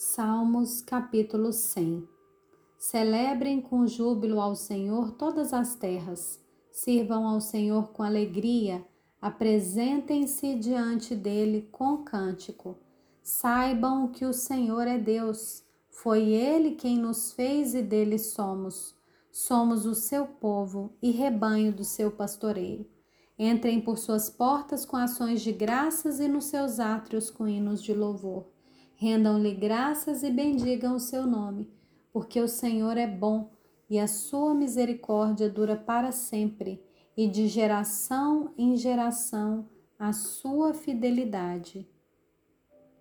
Salmos capítulo 100 Celebrem com júbilo ao Senhor todas as terras, sirvam ao Senhor com alegria, apresentem-se diante dele com cântico. Saibam que o Senhor é Deus, foi ele quem nos fez e dele somos. Somos o seu povo e rebanho do seu pastoreio. Entrem por suas portas com ações de graças e nos seus átrios com hinos de louvor. Rendam-lhe graças e bendigam o seu nome, porque o Senhor é bom e a sua misericórdia dura para sempre, e de geração em geração a sua fidelidade.